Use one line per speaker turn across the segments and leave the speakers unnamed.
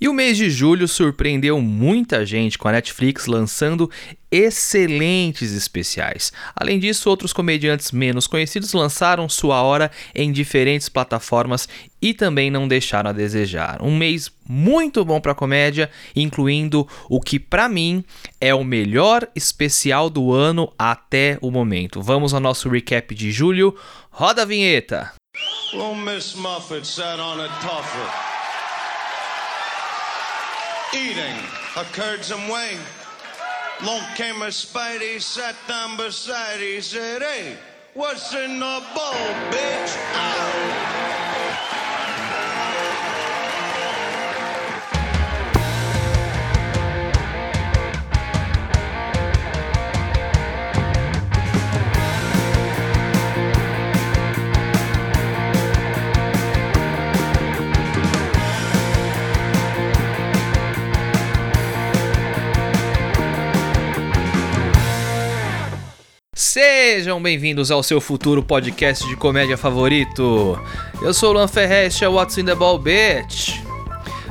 E o mês de julho surpreendeu muita gente com a Netflix lançando excelentes especiais. Além disso, outros comediantes menos conhecidos lançaram sua hora em diferentes plataformas e também não deixaram a desejar. Um mês muito bom para comédia, incluindo o que para mim é o melhor especial do ano até o momento. Vamos ao nosso recap de julho. Roda a vinheta. Well, Miss eating occurred some way. Long came a Spidey, sat down beside, he said, hey, what's in the bowl, bitch? Sejam bem-vindos ao seu futuro podcast de comédia favorito. Eu sou o Luan Ferrez, é What's in the Ball Bitch.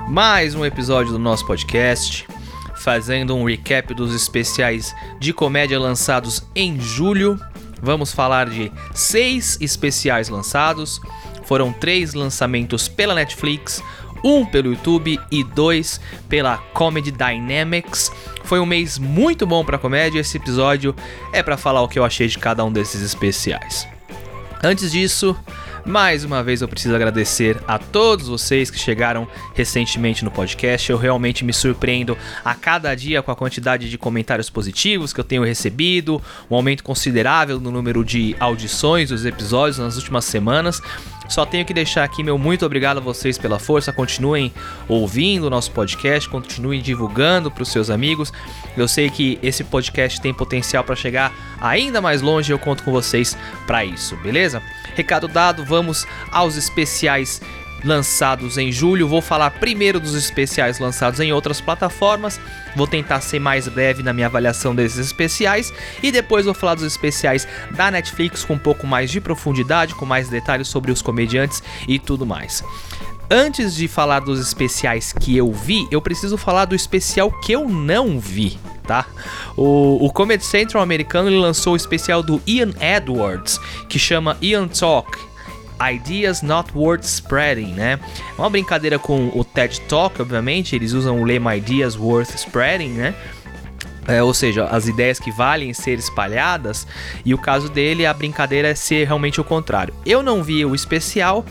Mais um episódio do nosso podcast, fazendo um recap dos especiais de comédia lançados em julho. Vamos falar de seis especiais lançados. Foram três lançamentos pela Netflix, um pelo YouTube e dois pela Comedy Dynamics. Foi um mês muito bom para comédia. Esse episódio é para falar o que eu achei de cada um desses especiais. Antes disso, mais uma vez eu preciso agradecer a todos vocês que chegaram recentemente no podcast. Eu realmente me surpreendo a cada dia com a quantidade de comentários positivos que eu tenho recebido, um aumento considerável no número de audições dos episódios nas últimas semanas. Só tenho que deixar aqui meu muito obrigado a vocês pela força. Continuem ouvindo o nosso podcast, continuem divulgando para os seus amigos. Eu sei que esse podcast tem potencial para chegar ainda mais longe e eu conto com vocês para isso, beleza? Recado dado, vamos aos especiais lançados em julho. Vou falar primeiro dos especiais lançados em outras plataformas. Vou tentar ser mais breve na minha avaliação desses especiais e depois vou falar dos especiais da Netflix com um pouco mais de profundidade, com mais detalhes sobre os comediantes e tudo mais. Antes de falar dos especiais que eu vi, eu preciso falar do especial que eu não vi, tá? O, o Comedy Central americano lançou o especial do Ian Edwards, que chama Ian Talk. Ideas Not Worth Spreading, né? É uma brincadeira com o TED Talk, obviamente, eles usam o lema Ideas Worth Spreading, né? É, ou seja, as ideias que valem ser espalhadas, e o caso dele, a brincadeira é ser realmente o contrário. Eu não vi o especial,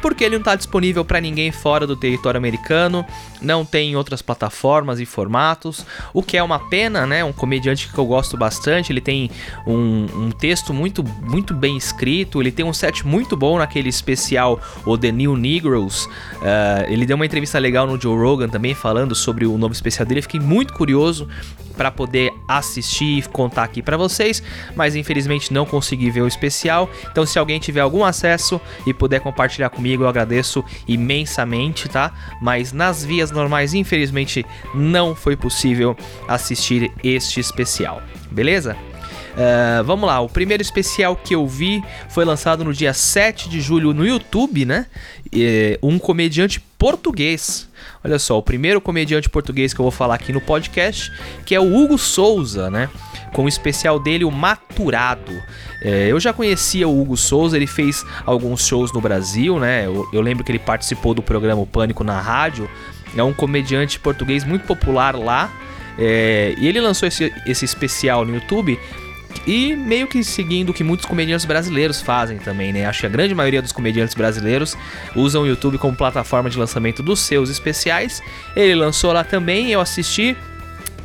porque ele não está disponível para ninguém fora do território americano, não tem em outras plataformas e formatos, o que é uma pena, né? Um comediante que eu gosto bastante, ele tem um, um texto muito, muito bem escrito, ele tem um set muito bom naquele especial, o The New Negroes. Uh, ele deu uma entrevista legal no Joe Rogan também, falando sobre o novo especial dele. fiquei muito curioso para poder assistir e contar aqui para vocês, mas infelizmente não consegui ver o especial. Então, se alguém tiver algum acesso e puder compartilhar comigo, eu agradeço imensamente, tá? Mas nas vias normais, infelizmente, não foi possível assistir este especial, beleza? Uh, vamos lá, o primeiro especial que eu vi foi lançado no dia 7 de julho no YouTube, né? E, um comediante português. Olha só, o primeiro comediante português que eu vou falar aqui no podcast, que é o Hugo Souza, né? Com o especial dele, o Maturado. É, eu já conhecia o Hugo Souza, ele fez alguns shows no Brasil, né? Eu, eu lembro que ele participou do programa Pânico na rádio. É um comediante português muito popular lá. É, e ele lançou esse, esse especial no YouTube e meio que seguindo o que muitos comediantes brasileiros fazem também, né? Acho que a grande maioria dos comediantes brasileiros usam o YouTube como plataforma de lançamento dos seus especiais. Ele lançou lá também, eu assisti.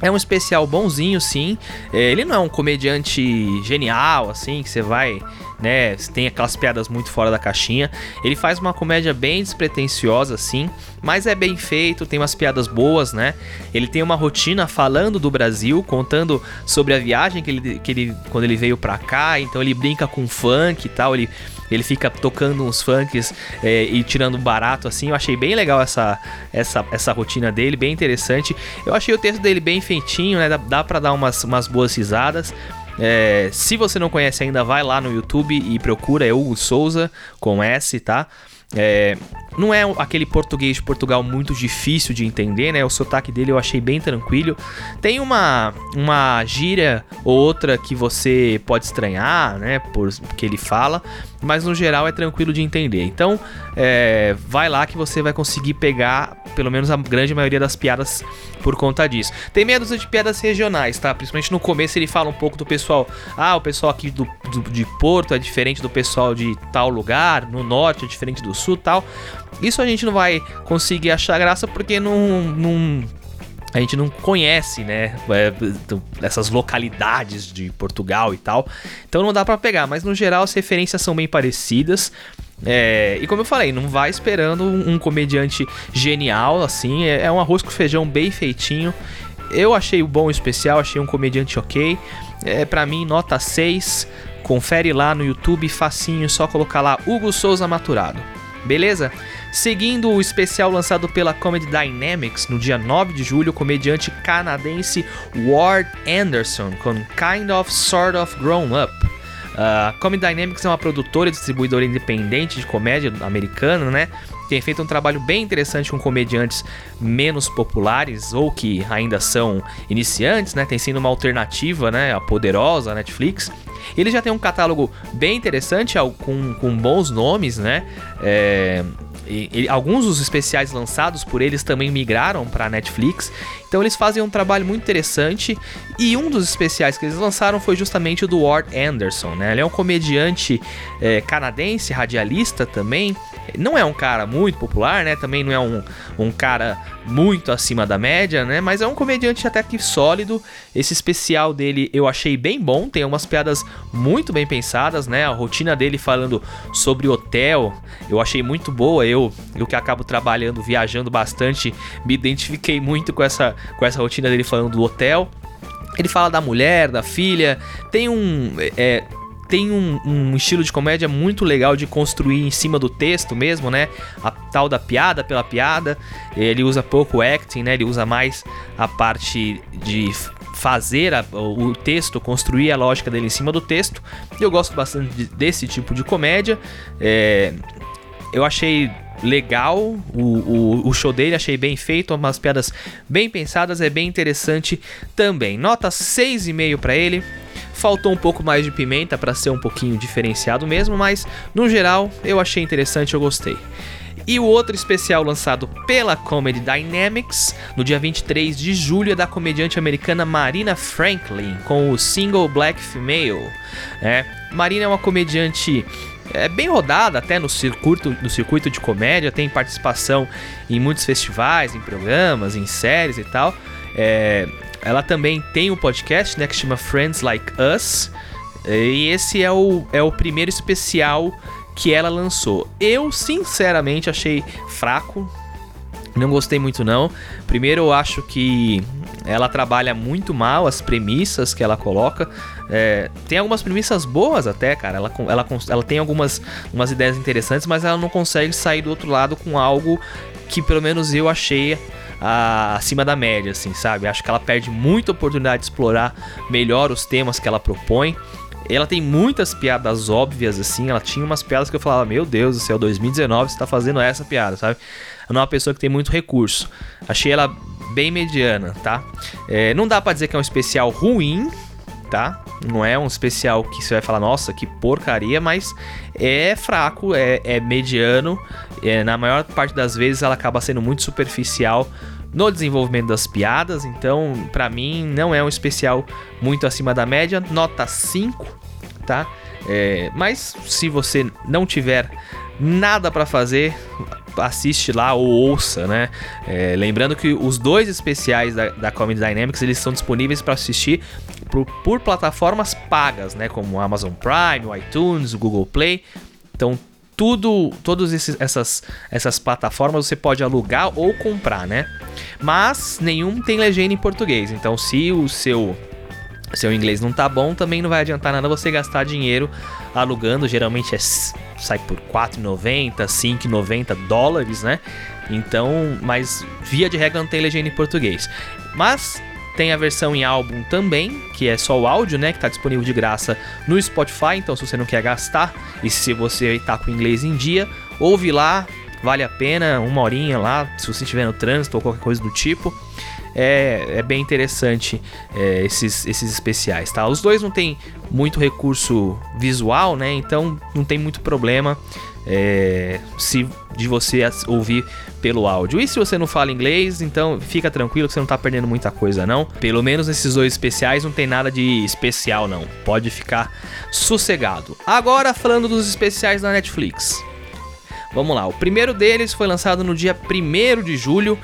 É um especial bonzinho, sim. É, ele não é um comediante genial, assim, que você vai né? Tem aquelas piadas muito fora da caixinha. Ele faz uma comédia bem despretensiosa, assim, mas é bem feito, tem umas piadas boas, né? Ele tem uma rotina falando do Brasil, contando sobre a viagem que ele, que ele quando ele veio pra cá, então ele brinca com funk e tal, ele ele fica tocando uns funks é, e tirando barato assim. Eu achei bem legal essa, essa, essa rotina dele, bem interessante. Eu achei o texto dele bem feitinho, né? Dá, dá pra dar umas, umas boas risadas. É, se você não conhece ainda, vai lá no YouTube e procura é Hugo Souza com S, tá? É, não é aquele português de Portugal muito difícil de entender, né? O sotaque dele eu achei bem tranquilo. Tem uma, uma gíria ou outra que você pode estranhar, né? Por que ele fala, mas no geral é tranquilo de entender. Então, é, vai lá que você vai conseguir pegar pelo menos a grande maioria das piadas por conta disso. Tem meia dúzia de piadas regionais, tá? Principalmente no começo ele fala um pouco do pessoal. Ah, o pessoal aqui do, do de Porto é diferente do pessoal de tal lugar, no norte é diferente do sul tal. Isso a gente não vai conseguir achar graça porque não, não a gente não conhece, né, é, essas localidades de Portugal e tal. Então não dá para pegar, mas no geral as referências são bem parecidas. É, e como eu falei, não vai esperando um, comediante genial, assim, é, é, um arroz com feijão bem feitinho. Eu achei o bom especial, achei um comediante ok. É, para mim, nota 6. Confere lá no YouTube, facinho, só colocar lá Hugo Souza Maturado. Beleza? Seguindo o especial lançado pela Comedy Dynamics no dia 9 de julho, o comediante canadense Ward Anderson com Kind of Sort of Grown Up. Uh, Comedy Dynamics é uma produtora e distribuidora independente de comédia americana, né? Tem feito um trabalho bem interessante com comediantes menos populares ou que ainda são iniciantes, né? Tem sido uma alternativa, né? A poderosa Netflix. Ele já tem um catálogo bem interessante, com, com bons nomes, né? É, e, e, alguns dos especiais lançados por eles também migraram para Netflix. Então eles fazem um trabalho muito interessante. E um dos especiais que eles lançaram foi justamente o do Ward Anderson. Né? Ele é um comediante é, canadense, radialista também. Não é um cara muito popular, né? Também não é um, um cara muito acima da média, né? Mas é um comediante até que sólido. Esse especial dele eu achei bem bom. Tem umas piadas muito bem pensadas, né? A rotina dele falando sobre hotel eu achei muito boa. Eu, eu que acabo trabalhando, viajando bastante, me identifiquei muito com essa, com essa rotina dele falando do hotel. Ele fala da mulher, da filha. Tem um. É, tem um, um, estilo de comédia muito legal de construir em cima do texto mesmo, né? A tal da piada pela piada. Ele usa pouco acting, né? Ele usa mais a parte de fazer a, o texto, construir a lógica dele em cima do texto. Eu gosto bastante de, desse tipo de comédia. É, eu achei legal o, o, o, show dele, achei bem feito, umas piadas bem pensadas, é bem interessante também. Nota 6,5 para ele. Faltou um pouco mais de pimenta para ser um pouquinho diferenciado mesmo, mas no geral eu achei interessante, eu gostei. E o outro especial lançado pela Comedy Dynamics no dia 23 de julho é da comediante americana Marina Franklin com o single Black Female. É, Marina é uma comediante é bem rodada até no circuito, no circuito de comédia, tem participação em muitos festivais, em programas, em séries e tal. É, ela também tem um podcast, né, que chama Friends Like Us. E esse é o, é o primeiro especial que ela lançou. Eu, sinceramente, achei fraco. Não gostei muito, não. Primeiro, eu acho que ela trabalha muito mal as premissas que ela coloca. É, tem algumas premissas boas até, cara. Ela, ela, ela tem algumas umas ideias interessantes, mas ela não consegue sair do outro lado com algo que pelo menos eu achei a, acima da média, assim, sabe? Acho que ela perde muita oportunidade de explorar melhor os temas que ela propõe. Ela tem muitas piadas óbvias, assim. Ela tinha umas piadas que eu falava, meu Deus do céu, 2019 você tá fazendo essa piada, sabe? Ela é uma pessoa que tem muito recurso. Achei ela bem mediana, tá? É, não dá para dizer que é um especial ruim, tá? Não é um especial que você vai falar, nossa, que porcaria, mas é fraco, é, é mediano. É, na maior parte das vezes ela acaba sendo muito superficial no desenvolvimento das piadas, então para mim não é um especial muito acima da média, nota 5, tá? É, mas se você não tiver nada para fazer, assiste lá ou ouça, né? É, lembrando que os dois especiais da, da Comedy Dynamics eles são disponíveis para assistir por, por, plataformas pagas, né? Como Amazon Prime, o iTunes, o Google Play. Então tudo, todas essas, essas plataformas você pode alugar ou comprar, né? Mas nenhum tem legenda em português. Então, se o seu seu inglês não tá bom, também não vai adiantar nada você gastar dinheiro alugando. Geralmente é, sai por 4,90, 5,90 dólares, né? Então, mas via de regra não tem legenda em português. Mas tem a versão em álbum também, que é só o áudio, né? Que tá disponível de graça no Spotify. Então, se você não quer gastar e se você tá com inglês em dia, ouve lá, vale a pena, uma horinha lá, se você estiver no trânsito ou qualquer coisa do tipo. É, é bem interessante é, esses, esses especiais, tá? Os dois não tem muito recurso visual, né? Então não tem muito problema é, se de você ouvir pelo áudio. E se você não fala inglês, então fica tranquilo que você não tá perdendo muita coisa, não. Pelo menos nesses dois especiais não tem nada de especial, não. Pode ficar sossegado. Agora falando dos especiais da Netflix. Vamos lá, o primeiro deles foi lançado no dia 1 de julho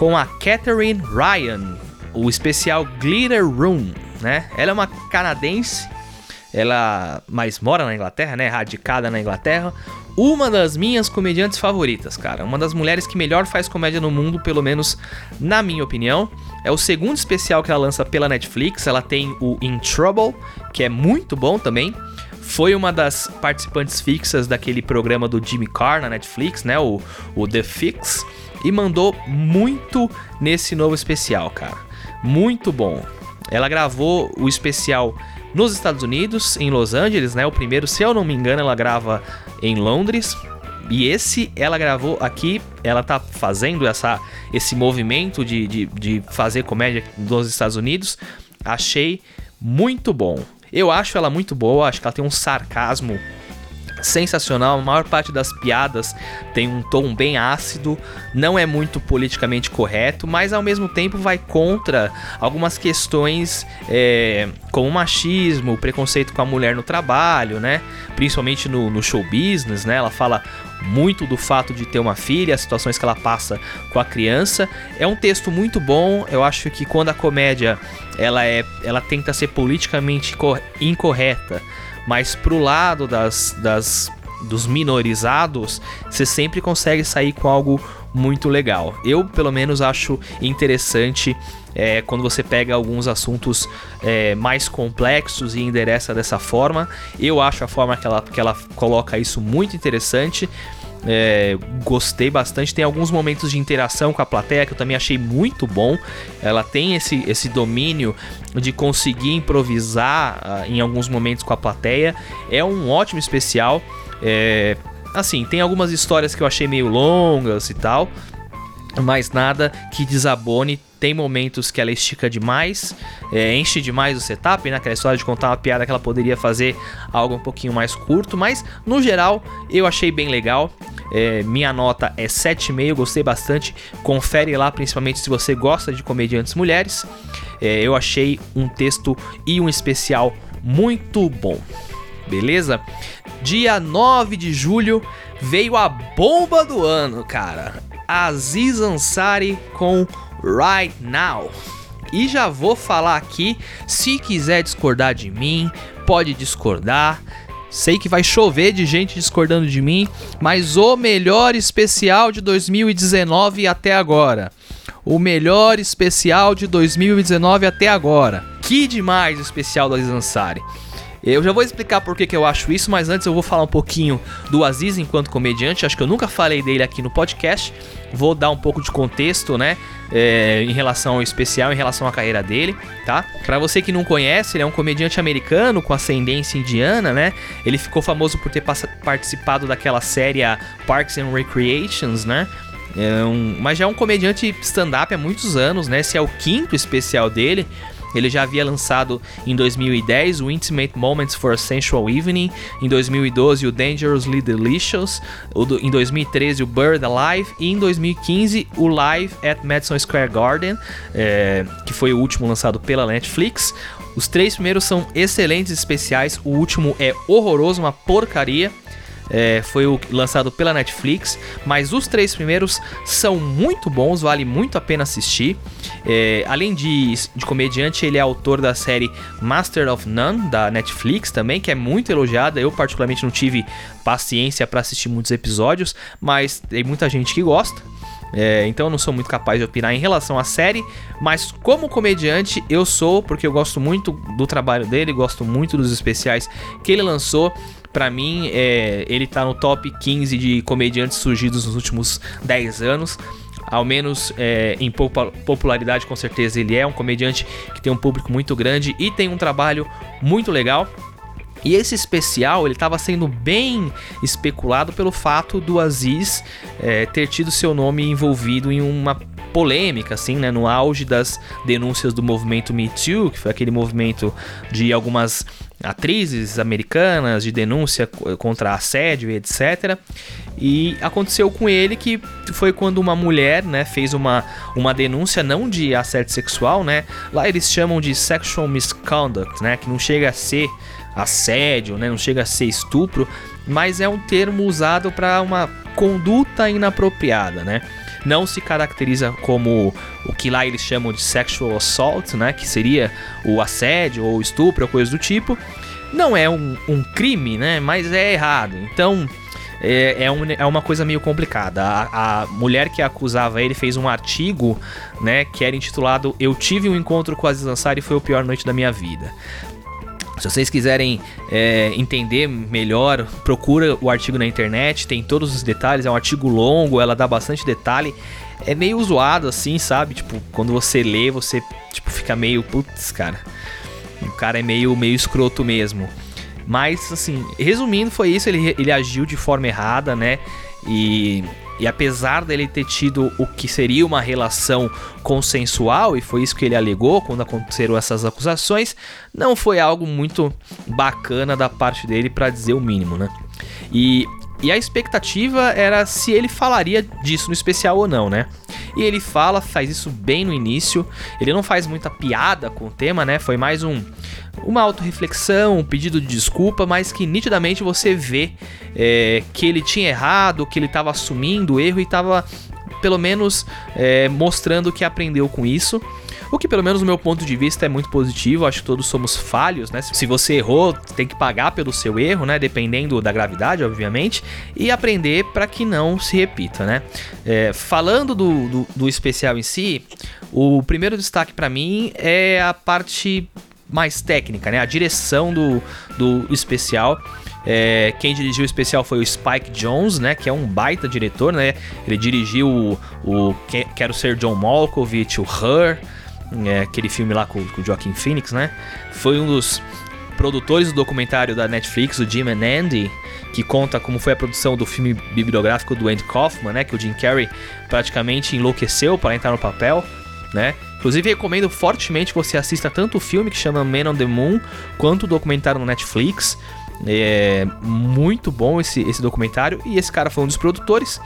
com a Catherine Ryan, o especial Glitter Room, né? Ela é uma canadense, ela mas mora na Inglaterra, né? Radicada na Inglaterra. Uma das minhas comediantes favoritas, cara. Uma das mulheres que melhor faz comédia no mundo, pelo menos na minha opinião. É o segundo especial que ela lança pela Netflix. Ela tem o In Trouble, que é muito bom também foi uma das participantes fixas daquele programa do Jimmy Carr na Netflix, né? O, o The Fix. E mandou muito nesse novo especial, cara. Muito bom. Ela gravou o especial nos Estados Unidos, em Los Angeles, né? O primeiro, se eu não me engano, ela grava em Londres. E esse ela gravou aqui, ela tá fazendo essa, esse movimento de, de, de fazer comédia nos Estados Unidos. Achei muito bom. Eu acho ela muito boa, acho que ela tem um sarcasmo sensacional. A maior parte das piadas tem um tom bem ácido, não é muito politicamente correto, mas ao mesmo tempo vai contra algumas questões é, como machismo, preconceito com a mulher no trabalho, né? Principalmente no, no show business, né? Ela fala muito do fato de ter uma filha, as situações que ela passa com a criança. É um texto muito bom. Eu acho que quando a comédia ela é, ela tenta ser politicamente incorreta, mas pro lado das, das dos minorizados, você sempre consegue sair com algo muito legal. Eu, pelo menos, acho interessante é, quando você pega alguns assuntos é, mais complexos e endereça dessa forma. Eu acho a forma que ela, que ela coloca isso muito interessante. É, gostei bastante. Tem alguns momentos de interação com a plateia que eu também achei muito bom. Ela tem esse, esse domínio de conseguir improvisar uh, em alguns momentos com a plateia. É um ótimo especial. É, assim, tem algumas histórias que eu achei meio longas e tal, mas nada que desabone. Tem momentos que ela estica demais, é, enche demais o setup, né? Aquela história de contar uma piada que ela poderia fazer algo um pouquinho mais curto, mas no geral eu achei bem legal. É, minha nota é 7,5, gostei bastante. Confere lá, principalmente se você gosta de comediantes mulheres. É, eu achei um texto e um especial muito bom. Beleza? Dia 9 de julho veio a bomba do ano, cara. Aziz Ansari com Right Now. E já vou falar aqui, se quiser discordar de mim, pode discordar. Sei que vai chover de gente discordando de mim, mas o melhor especial de 2019 até agora. O melhor especial de 2019 até agora. Que demais o especial do Aziz Ansari. Eu já vou explicar por que, que eu acho isso, mas antes eu vou falar um pouquinho do Aziz enquanto comediante. Acho que eu nunca falei dele aqui no podcast. Vou dar um pouco de contexto, né? É, em relação ao especial, em relação à carreira dele, tá? Para você que não conhece, ele é um comediante americano com ascendência indiana, né? Ele ficou famoso por ter participado daquela série Parks and Recreations, né? É um, mas já é um comediante stand-up há muitos anos, né? Esse é o quinto especial dele. Ele já havia lançado em 2010 o Intimate Moments for a Sensual Evening, em 2012 o Dangerously Delicious, em 2013 o Bird Alive e em 2015 o Live at Madison Square Garden, é, que foi o último lançado pela Netflix. Os três primeiros são excelentes especiais, o último é horroroso, uma porcaria é, foi o lançado pela Netflix, mas os três primeiros são muito bons, vale muito a pena assistir. É, além de, de comediante, ele é autor da série Master of None da Netflix também, que é muito elogiada. Eu particularmente não tive paciência para assistir muitos episódios, mas tem muita gente que gosta. É, então eu não sou muito capaz de opinar em relação à série, mas como comediante eu sou, porque eu gosto muito do trabalho dele, gosto muito dos especiais que ele lançou. Para mim, é, ele tá no top 15 de comediantes surgidos nos últimos 10 anos. Ao menos é, em popularidade, com certeza ele é um comediante que tem um público muito grande e tem um trabalho muito legal. E esse especial ele estava sendo bem especulado pelo fato do Aziz é, ter tido seu nome envolvido em uma polêmica, assim, né, no auge das denúncias do movimento Me Too, que foi aquele movimento de algumas atrizes americanas de denúncia contra assédio e etc. E aconteceu com ele que foi quando uma mulher, né, fez uma, uma denúncia não de assédio sexual, né? Lá eles chamam de sexual misconduct, né, que não chega a ser assédio, né, não chega a ser estupro, mas é um termo usado para uma conduta inapropriada, né? Não se caracteriza como o que lá eles chamam de sexual assault, né, que seria o assédio ou estupro ou coisa do tipo. Não é um, um crime, né, mas é errado. Então, é, é, um, é, uma coisa meio complicada. A, a, mulher que acusava ele fez um artigo, né, que era intitulado Eu tive um encontro com Aziz Ansari e foi a pior noite da minha vida. Se vocês quiserem é, entender melhor, procura o artigo na internet, tem todos os detalhes, é um artigo longo, ela dá bastante detalhe. É meio zoado assim, sabe? Tipo, quando você lê, você tipo fica meio, putz, cara. O cara é meio meio escroto mesmo. Mas assim, resumindo, foi isso, ele, ele agiu de forma errada, né? E e apesar dele ter tido o que seria uma relação consensual, e foi isso que ele alegou quando aconteceram essas acusações, não foi algo muito bacana da parte dele, para dizer o mínimo, né? E, e a expectativa era se ele falaria disso no especial ou não, né? E ele fala, faz isso bem no início. Ele não faz muita piada com o tema, né? Foi mais um uma autorreflexão, um pedido de desculpa, mas que nitidamente você vê é, que ele tinha errado, que ele estava assumindo o erro e estava pelo menos é, mostrando que aprendeu com isso. O que, pelo menos, no meu ponto de vista, é muito positivo. Acho que todos somos falhos, né? Se você errou, tem que pagar pelo seu erro, né? Dependendo da gravidade, obviamente. E aprender para que não se repita, né? É, falando do, do, do especial em si, o primeiro destaque para mim é a parte mais técnica, né? A direção do, do especial. É, quem dirigiu o especial foi o Spike Jones, né? Que é um baita diretor, né? Ele dirigiu o, o Quero Ser John Malkovich, o Her, é, aquele filme lá com, com o Joaquin Phoenix, né? Foi um dos produtores do documentário da Netflix, o Jim and Andy, que conta como foi a produção do filme bibliográfico do Andy Kaufman, né? Que o Jim Carrey praticamente enlouqueceu para entrar no papel, né? Inclusive, recomendo fortemente que você assista tanto o filme que chama Man on the Moon, quanto o documentário no Netflix. É muito bom esse, esse documentário e esse cara foi um dos produtores.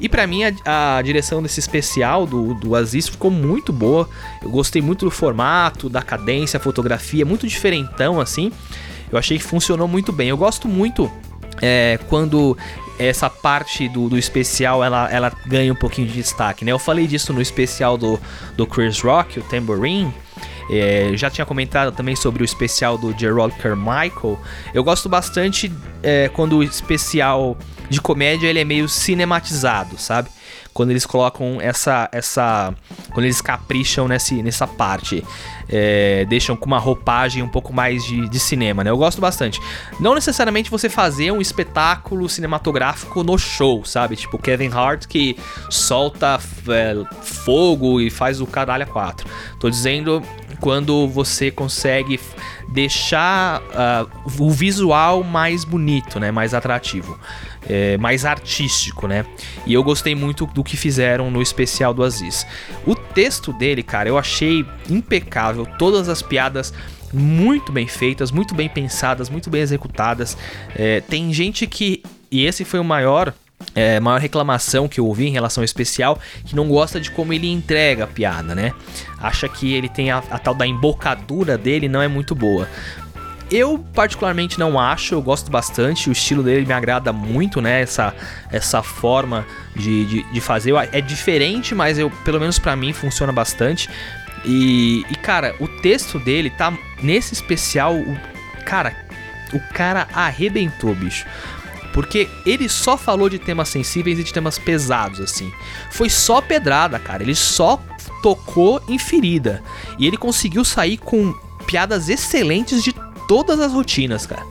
E para mim a, a, direção desse especial do, do Aziz ficou muito boa. Eu gostei muito do formato, da cadência, a fotografia, muito diferentão assim. Eu achei que funcionou muito bem. Eu gosto muito é, quando essa parte do, do especial ela, ela ganha um pouquinho de destaque, né? Eu falei disso no especial do, do Chris Rock, o Tambourine. É, já tinha comentado também sobre o especial do Gerald Carmichael. Eu gosto bastante é, quando o especial de comédia ele é meio cinematizado, sabe? quando eles colocam essa. essa quando eles capricham nesse, nessa parte. É, deixam com uma roupagem um pouco mais de, de cinema, né? Eu gosto bastante. Não necessariamente você fazer um espetáculo cinematográfico no show, sabe? Tipo Kevin Hart que solta é, fogo e faz o caralho a quatro. Tô dizendo quando você consegue deixar uh, o visual mais bonito, né? Mais atrativo é, mais artístico, né? E eu gostei muito do que fizeram no especial do Aziz. O texto dele, cara, eu achei impecável, todas as piadas muito bem feitas, muito bem pensadas, muito bem executadas. É, tem gente que. E esse foi o maior é, maior reclamação que eu ouvi em relação ao especial, que não gosta de como ele entrega a piada, né? Acha que ele tem a, a, tal da embocadura dele não é muito boa. Eu particularmente não acho, eu gosto bastante, o estilo dele me agrada muito, né? Essa, essa forma de, de, de fazer. É diferente, mas eu, pelo menos para mim funciona bastante. E, e, cara, o texto dele tá nesse especial. O, cara, o cara arrebentou, bicho. Porque ele só falou de temas sensíveis e de temas pesados, assim. Foi só pedrada, cara. Ele só tocou em ferida. E ele conseguiu sair com piadas excelentes de todas as rotinas, cara.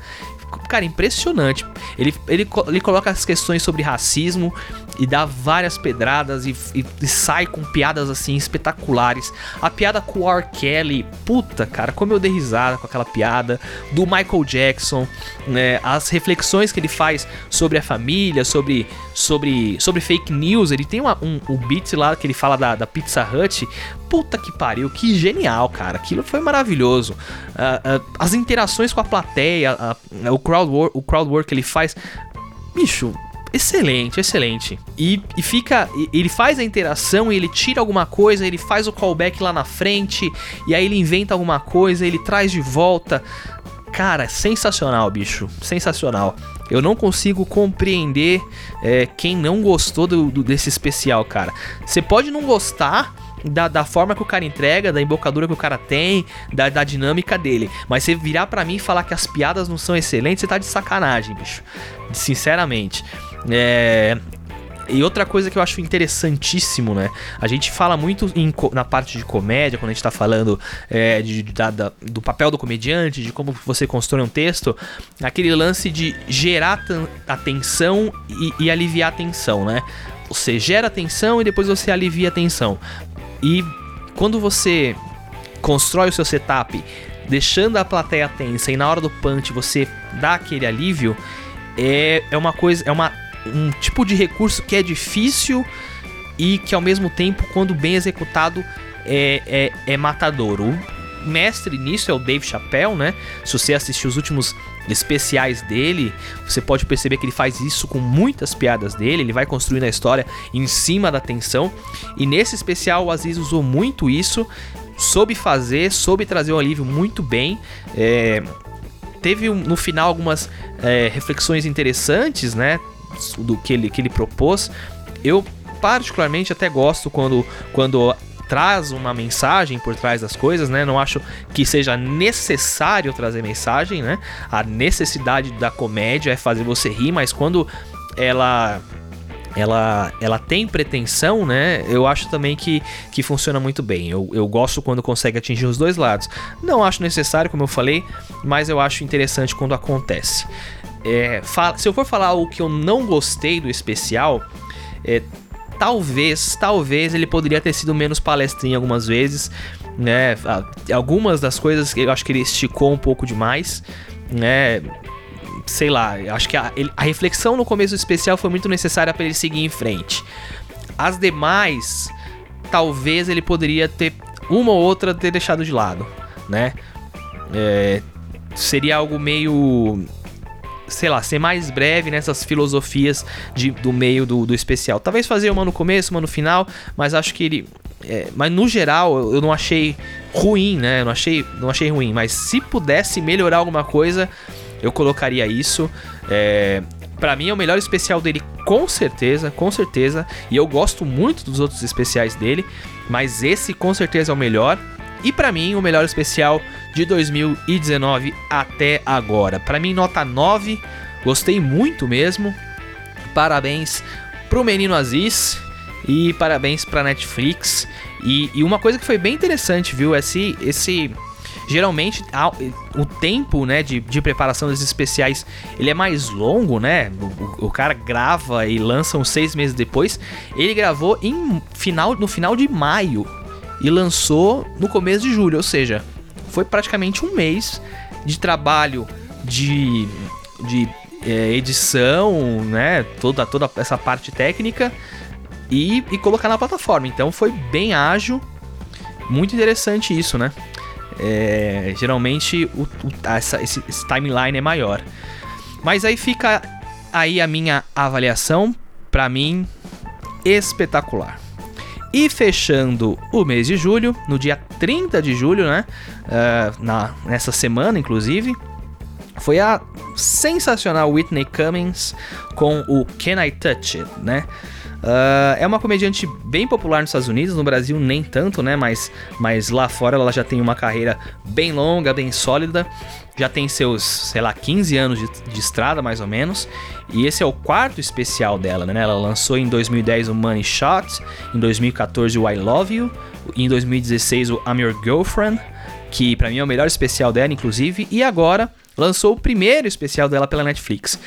Cara, impressionante. Ele, ele, ele coloca as questões sobre racismo, e dá várias pedradas e, e, e, sai com piadas assim espetaculares. A piada com o R. Kelly, puta cara, como eu dei risada com aquela piada. Do Michael Jackson, né? As reflexões que ele faz sobre a família, sobre, sobre, sobre fake news. Ele tem uma, um, um beat lá que ele fala da, da Pizza Hut. Puta que pariu, que genial, cara. Aquilo foi maravilhoso. Uh, uh, as interações com a plateia, uh, o, crowd work, o crowd work que ele faz. Bicho, excelente, excelente. E, e fica. Ele faz a interação ele tira alguma coisa, ele faz o callback lá na frente, e aí ele inventa alguma coisa, ele traz de volta. Cara, sensacional, bicho. Sensacional. Eu não consigo compreender é, quem não gostou do, do, desse especial, cara. Você pode não gostar da, da forma que o cara entrega, da embocadura que o cara tem, da, da dinâmica dele. Mas você virar para mim e falar que as piadas não são excelentes, você tá de sacanagem, bicho. Sinceramente. É, e outra coisa que eu acho interessantíssimo, né? A gente fala muito em, na parte de comédia, quando a gente tá falando é, de, da, da, do papel do comediante, de como você constrói um texto, aquele lance de gerar atenção e, e aliviar a tensão, né? Você gera tensão e depois você alivia a tensão. E quando você constrói o seu setup deixando a plateia tensa e na hora do punch você dá aquele alívio, é, é uma coisa, é uma, um tipo de recurso que é difícil e que ao mesmo tempo, quando bem executado, é, é, é matador. O mestre nisso é o Dave Chappelle, né? Se você assistir os últimos especiais dele, você pode perceber que ele faz isso com muitas piadas dele, ele vai construindo a história em cima da tensão. E nesse especial o Aziz usou muito isso, soube fazer, soube trazer um alívio muito bem. É, teve no final algumas é, reflexões interessantes, né? Do que ele, que ele propôs. Eu particularmente até gosto quando, quando traz uma mensagem por trás das coisas, né? Não acho que seja necessário trazer mensagem, né? A necessidade da comédia é fazer você rir, mas quando ela ela, ela tem pretensão, né? Eu acho também que, que funciona muito bem. Eu, eu gosto quando consegue atingir os dois lados. Não acho necessário, como eu falei, mas eu acho interessante quando acontece. É, se eu for falar o que eu não gostei do especial, é, talvez, talvez ele poderia ter sido menos palestrinha algumas vezes, né? Algumas das coisas eu acho que ele esticou um pouco demais, né? Sei lá, acho que a, a reflexão no começo do especial foi muito necessária para ele seguir em frente. As demais, talvez ele poderia ter uma ou outra ter deixado de lado, né? É, seria algo meio sei lá, ser mais breve nessas filosofias de, do meio do, do especial. Talvez fazer uma no começo, uma no final, mas acho que ele. É, mas no geral eu não achei ruim, né? Eu não achei, não achei ruim. Mas se pudesse melhorar alguma coisa, eu colocaria isso. É, para mim é o melhor especial dele, com certeza, com certeza. E eu gosto muito dos outros especiais dele, mas esse com certeza é o melhor. E para mim, o melhor especial de 2019 até agora. Para mim, nota 9. Gostei muito mesmo. Parabéns pro Menino Aziz e parabéns pra Netflix. E, e uma coisa que foi bem interessante, viu? Esse, esse geralmente o tempo né, de, de preparação desses especiais ele é mais longo, né? O, o, cara grava e lança uns seis meses depois. Ele gravou em final, no final de maio e lançou no começo de julho, ou seja, foi praticamente um mês de trabalho de, de é, edição, né? Toda, toda essa parte técnica e, e colocar na plataforma. Então foi bem ágil, muito interessante isso, né? É, geralmente o, o, essa, esse, esse timeline é maior. Mas aí fica aí a minha avaliação, para mim, espetacular. E fechando o mês de julho, no dia 30 de julho, né? Uh, na, nessa semana, inclusive, foi a sensacional Whitney Cummings com o Can I Touch It, né? Uh, é uma comediante bem popular nos Estados Unidos, no Brasil nem tanto, né? Mas, mas lá fora ela já tem uma carreira bem longa, bem sólida. Já tem seus, sei lá, 15 anos de, de estrada, mais ou menos. E esse é o quarto especial dela, né? Ela lançou em 2010 o Money Shot, em 2014 o I Love You, em 2016 o I'm Your Girlfriend, que para mim é o melhor especial dela, inclusive. E agora lançou o primeiro especial dela pela Netflix.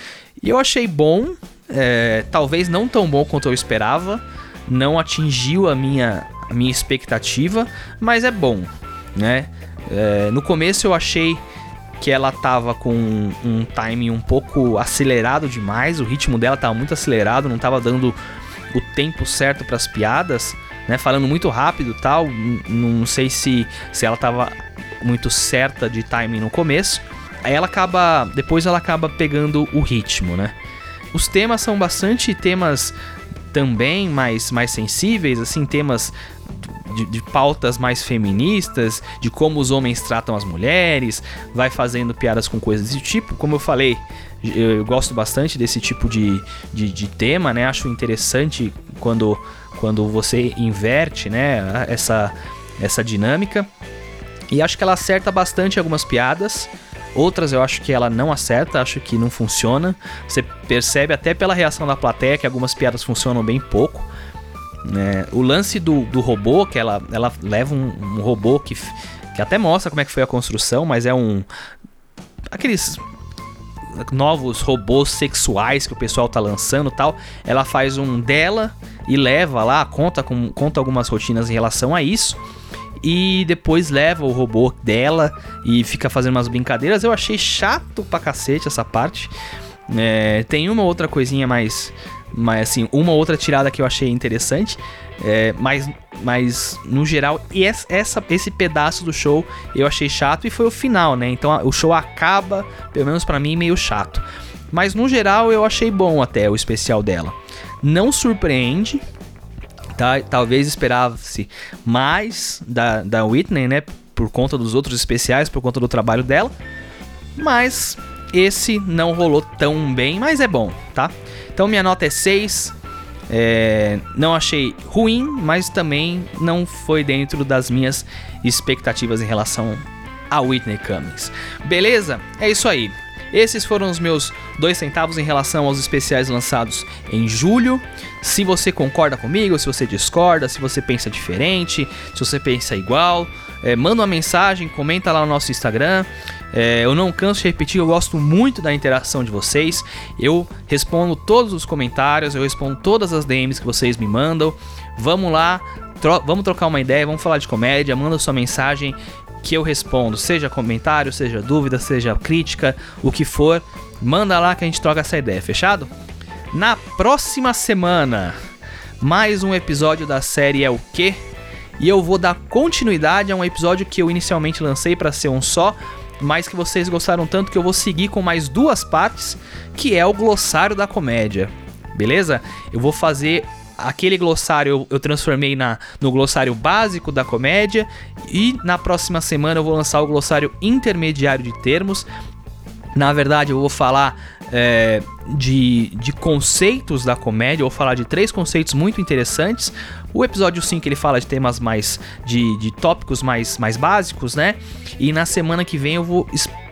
E eu achei bom, é, talvez não tão bom quanto eu esperava, não atingiu a minha, a minha expectativa, mas é bom, né? É, no começo eu achei que ela tava com um timing um pouco acelerado demais, o ritmo dela tava muito acelerado, não tava dando o tempo certo para as piadas, né? Falando muito rápido, tal, não sei se se ela tava muito certa de timing no começo. Aí ela acaba, depois ela acaba pegando o ritmo, né? Os temas são bastante temas também mais mais sensíveis, assim, temas de, de, pautas mais feministas, de como os homens tratam as mulheres, vai fazendo piadas com coisas desse tipo. Como eu falei, eu, eu gosto bastante desse tipo de, de, de, tema, né? Acho interessante quando, quando você inverte né, essa, essa dinâmica. E acho que ela acerta bastante algumas piadas. Outras eu acho que ela não acerta, acho que não funciona. Você percebe até pela reação da plateia que algumas piadas funcionam bem pouco. É, o lance do, do robô, que ela, ela leva um, um, robô que, que até mostra como é que foi a construção, mas é um. Aqueles novos robôs sexuais que o pessoal tá lançando tal. Ela faz um dela e leva lá, conta, com, conta algumas rotinas em relação a isso. E depois leva o robô dela e fica fazendo umas brincadeiras. Eu achei chato pra cacete essa parte. É, tem uma outra coisinha mais mas assim, uma outra tirada que eu achei interessante. É, mas, mas no geral, essa, esse pedaço do show eu achei chato e foi o final, né? Então o show acaba, pelo menos para mim, meio chato. Mas no geral eu achei bom até o especial dela. Não surpreende, tá? Talvez esperasse mais da, da Whitney, né? Por conta dos outros especiais, por conta do trabalho dela. Mas esse não rolou tão bem, mas é bom, tá? Então minha nota é 6. É, não achei ruim, mas também não foi dentro das minhas expectativas em relação a Whitney Cummings. Beleza? É isso aí. Esses foram os meus dois centavos em relação aos especiais lançados em julho. Se você concorda comigo, se você discorda, se você pensa diferente, se você pensa igual, é, manda uma mensagem, comenta lá no nosso Instagram. É, eu não canso de repetir, eu gosto muito da interação de vocês. Eu respondo todos os comentários, eu respondo todas as DMs que vocês me mandam. Vamos lá, tro vamos trocar uma ideia, vamos falar de comédia, manda sua mensagem que eu respondo, seja comentário, seja dúvida, seja crítica, o que for, manda lá que a gente troca essa ideia, fechado? Na próxima semana, mais um episódio da série É o Que? E eu vou dar continuidade a um episódio que eu inicialmente lancei para ser um só, mas que vocês gostaram tanto que eu vou seguir com mais duas partes, que é o glossário da comédia. Beleza? Eu vou fazer aquele glossário eu, eu transformei na, no glossário básico da comédia e na próxima semana eu vou lançar o glossário intermediário de termos. Na verdade, eu vou falar é, de, de conceitos da comédia, vou falar de três conceitos muito interessantes. O episódio 5 ele fala de temas mais. de, de tópicos mais, mais básicos, né? E na semana que vem eu vou,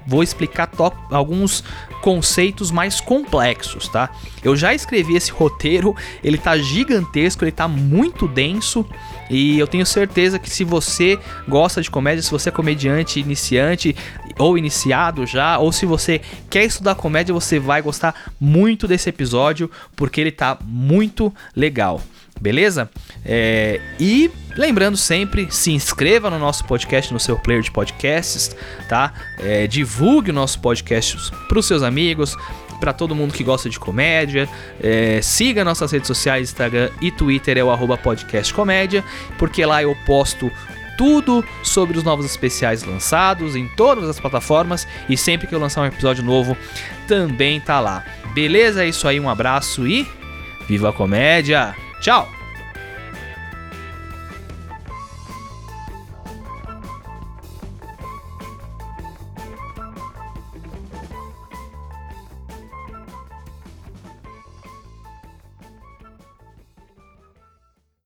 vou explicar alguns conceitos mais complexos, tá? Eu já escrevi esse roteiro, ele tá gigantesco, ele tá muito denso. E eu tenho certeza que se você gosta de comédia, se você é comediante iniciante ou iniciado já, ou se você quer estudar comédia, você vai gostar muito desse episódio, porque ele tá muito legal beleza? É, e lembrando sempre, se inscreva no nosso podcast, no seu player de podcasts, tá? É, divulgue o nosso podcast para os seus amigos, para todo mundo que gosta de comédia. É, siga nossas redes sociais, Instagram e Twitter, é o arroba podcastcomédia, porque lá eu posto tudo sobre os novos especiais lançados em todas as plataformas e sempre que eu lançar um episódio novo também tá lá. Beleza? É isso aí, um abraço e viva a comédia! Tchau!